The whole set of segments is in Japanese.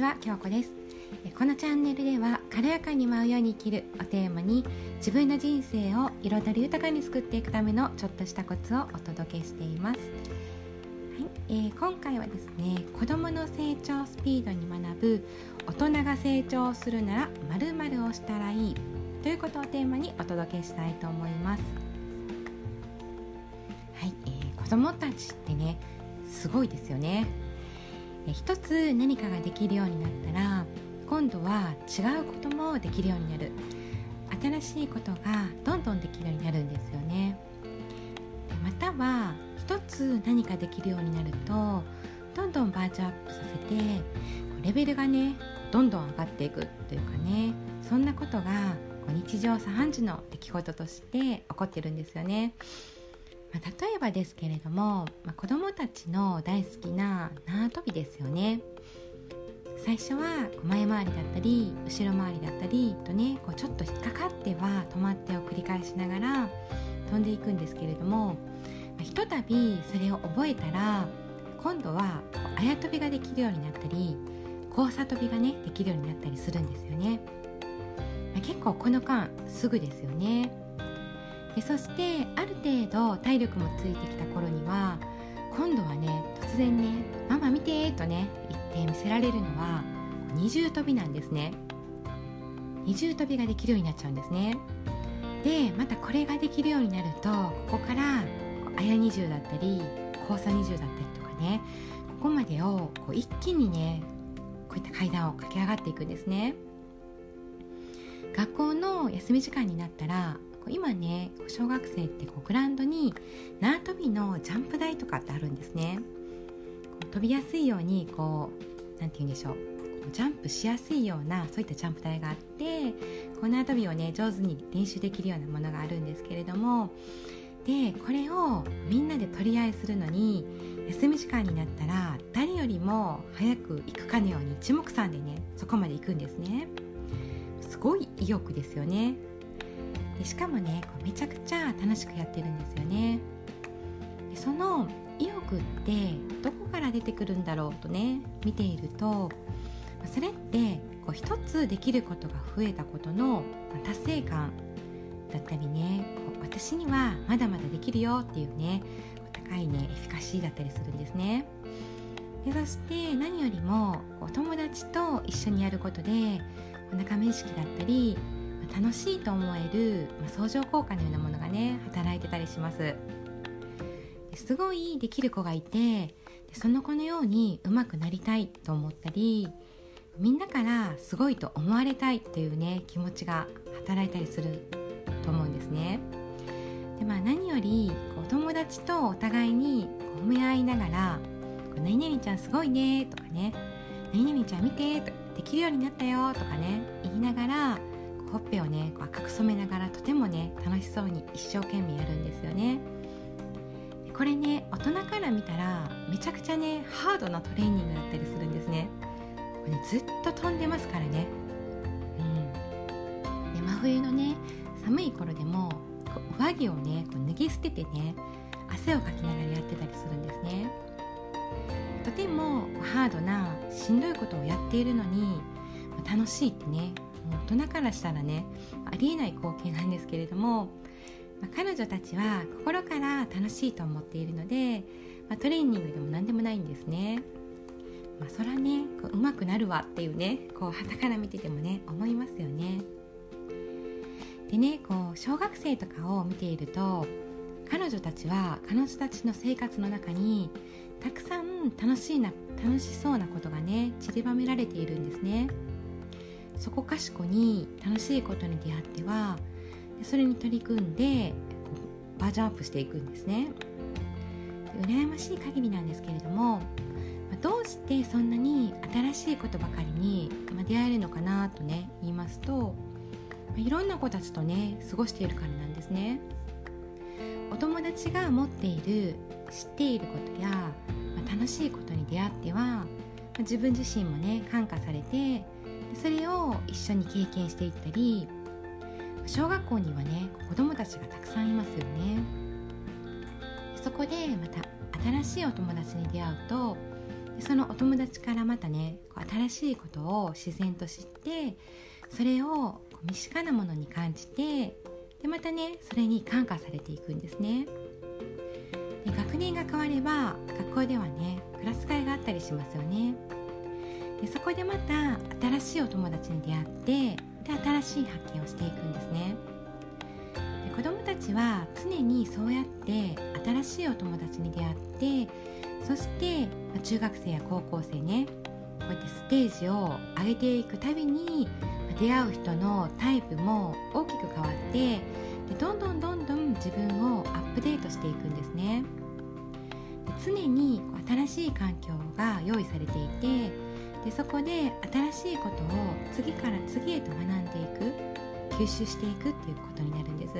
ちは京子です。このチャンネルでは軽やかに舞うように生きるをテーマに自分の人生を彩り豊かに救っていくためのちょっとしたコツをお届けしています、はい。えー、今回はですね子どもの成長スピードに学ぶ大人が成長するなら〇〇をしたらいいということをテーマにお届けしたいと思います。はい、えー、子どもたちってねすごいですよね。一つ何かができるようになったら今度は違うこともできるようになる新しいことがどんどんできるようになるんですよねまたは一つ何かできるようになるとどんどんバージョンアップさせてレベルがねどんどん上がっていくというかねそんなことが日常茶飯事の出来事として起こってるんですよね。まあ、例えばですけれども、まあ、子どもたちの大好きな縄跳びですよね。最初は前回りだったり後ろ回りだったりとねこうちょっと引っかかっては止まってを繰り返しながら飛んでいくんですけれども、まあ、ひとたびそれを覚えたら今度はあや跳びができるようになったり交差跳びがねできるようになったりするんですよね、まあ、結構この間すぐですよね。そしてある程度体力もついてきた頃には今度はね突然ね「ママ見て」とね言って見せられるのは二重跳びなんですね。二重跳びができるようになっちゃうんですね。でまたこれができるようになるとここからあや二重だったり交差二重だったりとかねここまでをこう一気にねこういった階段を駆け上がっていくんですね。学校の休み時間になったら今ね小学生ってこうグラウンドに縄跳びのジャンプ台とかってあるんですね。飛びやすいようにこう何て言うんでしょう。ジャンプしやすいようなそういったジャンプ台があってこう縄跳びをね上手に練習できるようなものがあるんですけれども。でこれをみんなで取り合いするのに休み時間になったら誰よりも早く行くかのように一目散でねそこまで行くんですね。すごい意欲ですよね。でしかもねこうめちゃくちゃ楽しくやってるんですよね。でその意欲ってどこから出てくるんだろうとね見ているとそれってこう一つできることが増えたことの達成感だったりねこう私にはまだまだできるよっていうね高いねエフィカシーだったりするんですね。でそして何よりもお友達と一緒にやることで仲間意識だったり楽しいと思える、まあ、相乗効果のようなものがね働いてたりします。すごいできる子がいてその子のように上手くなりたいと思ったりみんなからすごいと思われたいというね気持ちが働いたりすると思うんですね。で、まあ、何よりお友達とお互いに褒め合いながら「何々ちゃんすごいね」とかね「何々ちゃん見て」とか「できるようになったよ」とかね言いながらほっぺをね赤く染めながらとてもね楽しそうに一生懸命やるんですよね。これね大人から見たらめちゃくちゃねハードなトレーニングだったりするんですね。これ、ね、ずっと飛んでますからね。うん。で真冬のね寒い頃でも上着をねこう脱ぎ捨ててね汗をかきながらやってたりするんですね。とてもハードなしんどいことをやっているのに楽しいってね大人からしたらねありえない光景なんですけれども、まあ、彼女たちは心から楽しいと思っているので、まあ、トレーニングでも何でもないんですね。まあ、そらねこう上手くなるわっていうねこう旗から見ててもね思いますよね。でねこう小学生とかを見ていると彼女たちは彼女たちの生活の中にたくさん楽しいな楽しそうなことがね散りばめられているんですね。そこかしこに楽しいことに出会ってはそれに取り組んでバージョンアップしていくんですね。羨ましい限りなんですけれどもどうしてそんなに新しいことばかりに出会えるのかなとね言いますといろんな子たちとね過ごしているからなんですね。お友達が持っている知っていることや楽しいことに出会っては自分自身もね感化されてそれを一緒に経験していったり小学校にはね子どもたちがたくさんいますよね。そこでまた新しいお友達に出会うとそのお友達からまたね新しいことを自然と知ってそれを身近なものに感じてでまたねそれに感化されていくんですね。で学年が変われば学校ではねクラス会があったりしますよね。でそこでまた新しいお友達に出会ってで新しい発見をしていくんですね。で子どもたちは常にそうやって新しいお友達に出会ってそして中学生や高校生ねこうやってステージを上げていくたびに出会う人のタイプも大きく変わってでどんどんどんどん自分をアップデートしていくんですね。で常に新しい環境が用意されていてでそこで新しいことを次から次へと学んでいく吸収していくっていうことになるんです。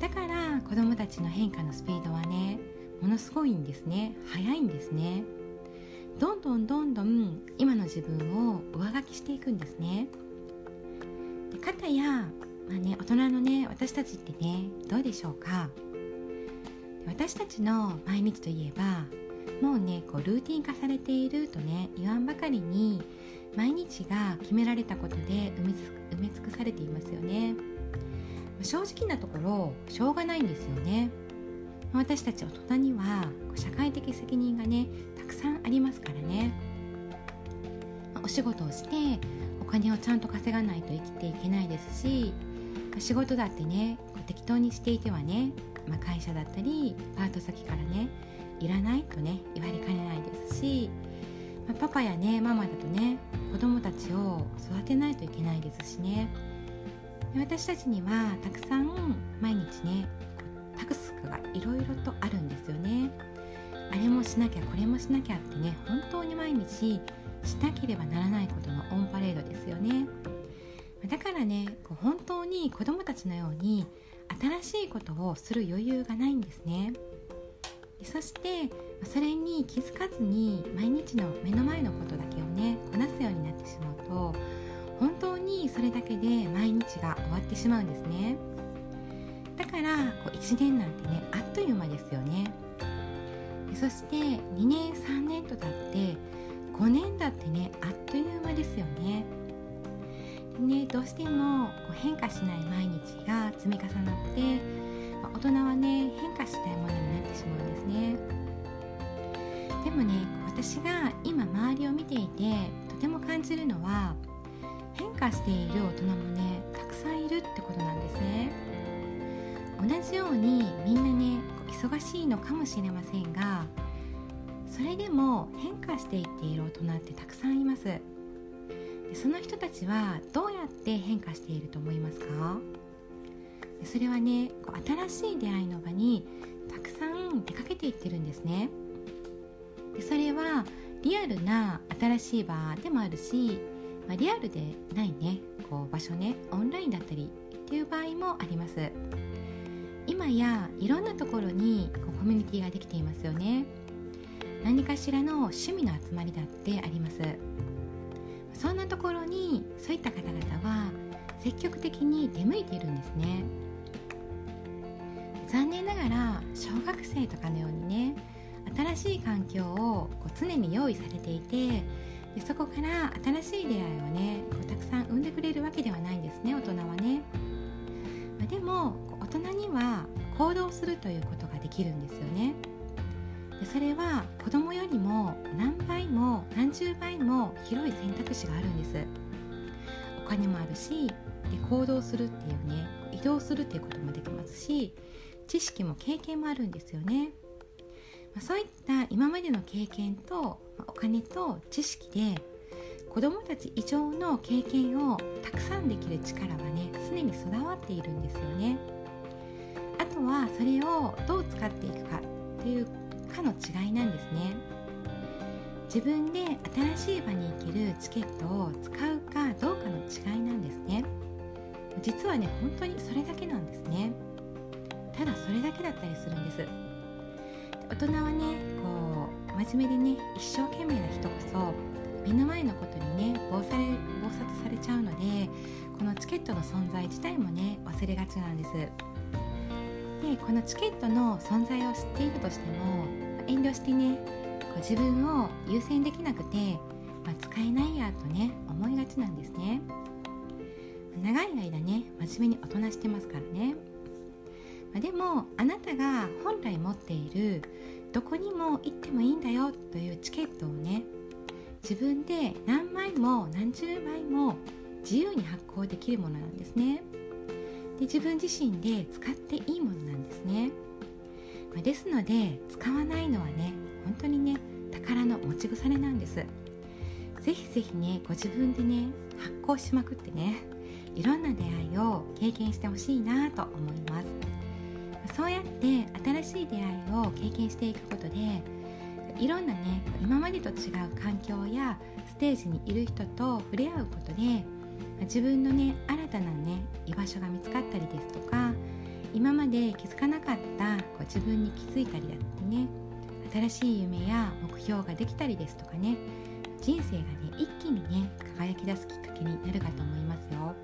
だから子どもたちの変化のスピードはねものすごいんですね。早いんですね。どんどんどんどん今の自分を上書きしていくんですね。で方や、まあね、大人のね私たちってねどうでしょうか。私たちの毎日といえばもうねこうルーティン化されているとね言わんばかりに毎日が決められたことで埋め尽くされていますよね。正直なところしょうがないんですよね。私たち大人には社会的責任がねたくさんありますからね。お仕事をしてお金をちゃんと稼がないと生きていけないですし仕事だってね適当にしていてはね、まあ、会社だったりパート先からねいらないとね言われかねないですし、まあ、パパやねママだとね子供たちを育てないといけないですしね。私たちにはたくさん毎日ねタクスクがいろいろとあるんですよね。あれもしなきゃこれもしなきゃってね本当に毎日しなければならないことのオンパレードですよね。だからねこう本当に子供たちのように新しいことをする余裕がないんですね。そしてそれに気づかずに毎日の目の前のことだけをねこなすようになってしまうと本当にそれだけで毎日が終わってしまうんですね。だからこう1年なんてねあっという間ですよね。そして2年3年と経って5年だってねあっという間ですよね。でねどうしてもこう変化しない毎日が積み重なって大人はね変化したいものになってしまうんですね。でもね私が今周りを見ていてとても感じるのは変化している大人もねたくさんいるってことなんですね。同じようにみんなね忙しいのかもしれませんがそれでも変化していっている大人ってたくさんいます。その人たちはどうやって変化していると思いますか？それはねこう新しい出会いの場にたくさん出かけていってるんですね。でそれはリアルな新しい場でもあるし、まあ、リアルでないねこう場所ねオンラインだったりっていう場合もあります。今やいろんなところにこうコミュニティができていますよね。何かしらの趣味の集まりだってあります。そんなところにそういった方々は積極的に出向いているんですね。残念ながら小学生とかのようにね新しい環境をこう常に用意されていてでそこから新しい出会いをねこうたくさん生んでくれるわけではないんですね大人はね、まあ、でも大人には行動するということができるんですよね。でそれは子供よりも何倍も何十倍も広い選択肢があるんです。お金もあるしで行動するっていうね移動するっていうこともできますし知識も経験もあるんですよね、まあ、そういった今までの経験と、まあ、お金と知識で子どもたち以上の経験をたくさんできる力はね常に備わっているんですよね。あとはそれをどう使っていくかっていうかの違いなんですね。自分で新しい場に行けるチケットを使うかどうかの違いなんですね。実はね本当にそれだけなんですね。ただそれだけだったりするんです。大人はねこう真面目でね一生懸命な人こそ目の前のことにね暴され暴殺されちゃうのでこのチケットの存在自体もね忘れがちなんです。でこのチケットの存在を知っているとしても遠慮してね自分を優先できなくて、まあ、使えないやとね思いがちなんですね。長い間ね真面目に大人してますからね、でもあなたが本来持っているどこにも行ってもいいんだよというチケットをね自分で何枚も何十枚も自由に発行できるものなんですね。で自分自身で使っていいものなんですね、まあ、ですので使わないのはね本当にね宝の持ち腐れなんです。ぜひぜひねご自分でね発行しまくってねいろんな出会いを経験してほしいなと思います。そうやって新しい出会いを経験していくことでいろんなね今までと違う環境やステージにいる人と触れ合うことで自分のね新たなね居場所が見つかったりですとか今まで気づかなかったこう自分に気づいたりだってね新しい夢や目標ができたりですとかね人生がね一気にね輝き出すきっかけになるかと思いますよ。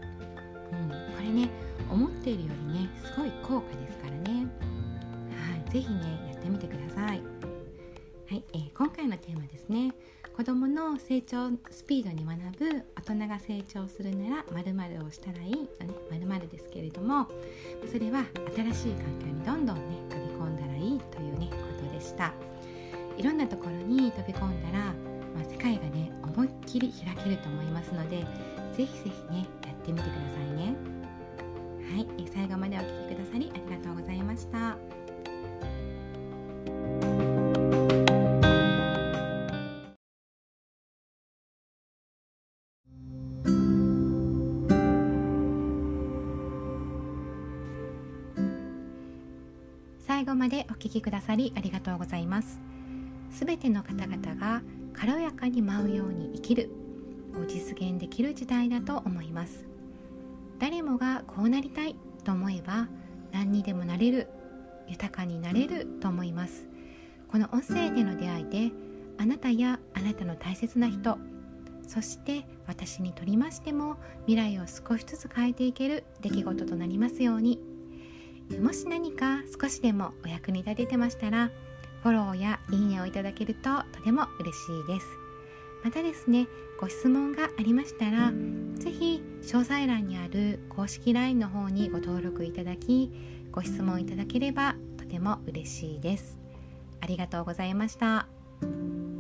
うん、これね思っているよりねすごい高価ですからね。はい是非ねやってみてください。はい、えー、今回のテーマですね。子どもの成長スピードに学ぶ大人が成長するなら〇〇をしたらいいとね〇〇ですけれどもそれは新しい環境にどんどんね飛び込んだらいいというねことでした。いろんなところに飛び込んだら、まあ、世界がね思いっきり開けると思いますのでぜひぜひねやってみてくださいね。はい、最後までお聴きくださりありがとうございました。最後までお聞きくださりありがとうございます。すべての方々が軽やかに舞うように生きるを実現できる時代だと思います。誰もがこうなりたいと思えば何にでもなれる豊かになれると思います。この音声での出会いであなたやあなたの大切な人そして私にとりましても未来を少しずつ変えていける出来事となりますように。もし何か少しでもお役に立ててましたらフォローやいいねをいただけるととても嬉しいです。またですねご質問がありましたらぜひ詳細欄にある公式 LINE の方にご登録いただきご質問いただければとても嬉しいですありがとうございました。